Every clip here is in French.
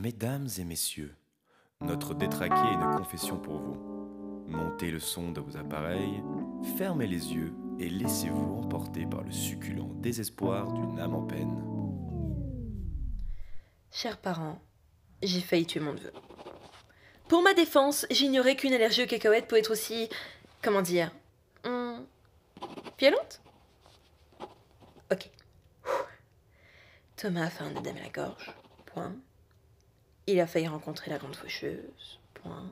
Mesdames et messieurs, notre détraqué est une confession pour vous. Montez le son de vos appareils, fermez les yeux et laissez-vous emporter par le succulent désespoir d'une âme en peine. Chers parents, j'ai failli tuer mon neveu. Pour ma défense, j'ignorais qu'une allergie aux cacahuètes peut être aussi. comment dire. hum, violente Ok. Thomas a fait un à la gorge. Point. Il a failli rencontrer la grande faucheuse. Point.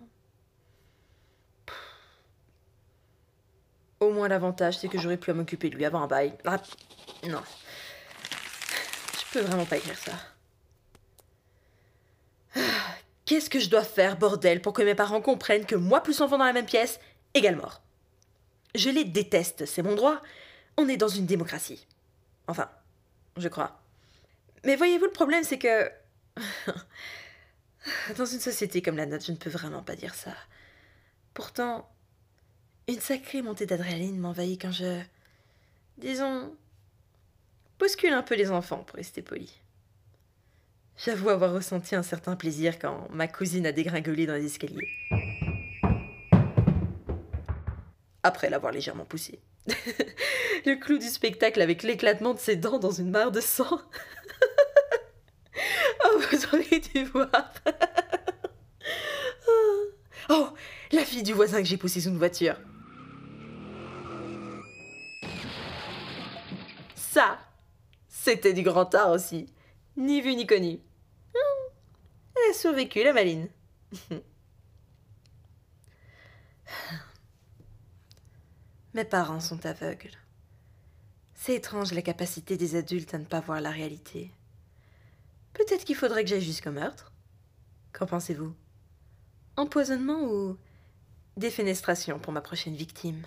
Au moins l'avantage, c'est que j'aurais pu m'occuper de lui avant un bail. Ah, non. Je peux vraiment pas écrire ça. Qu'est-ce que je dois faire, bordel, pour que mes parents comprennent que moi plus enfant dans la même pièce égale mort? Je les déteste, c'est mon droit. On est dans une démocratie. Enfin, je crois. Mais voyez-vous, le problème, c'est que. Dans une société comme la nôtre, je ne peux vraiment pas dire ça. Pourtant, une sacrée montée d'adrénaline m'envahit quand je. Disons. bouscule un peu les enfants, pour rester poli. J'avoue avoir ressenti un certain plaisir quand ma cousine a dégringolé dans les escaliers. Après l'avoir légèrement poussé. Le clou du spectacle avec l'éclatement de ses dents dans une mare de sang. oh, vous auriez dû voir. oh, la fille du voisin que j'ai poussée sous une voiture. Ça, c'était du grand art aussi. Ni vu ni connu. Hum, Elle a survécu, la maline. Mes parents sont aveugles. C'est étrange la capacité des adultes à ne pas voir la réalité. Peut-être qu'il faudrait que j'aille jusqu'au meurtre. Qu'en pensez-vous? Empoisonnement ou défenestration pour ma prochaine victime?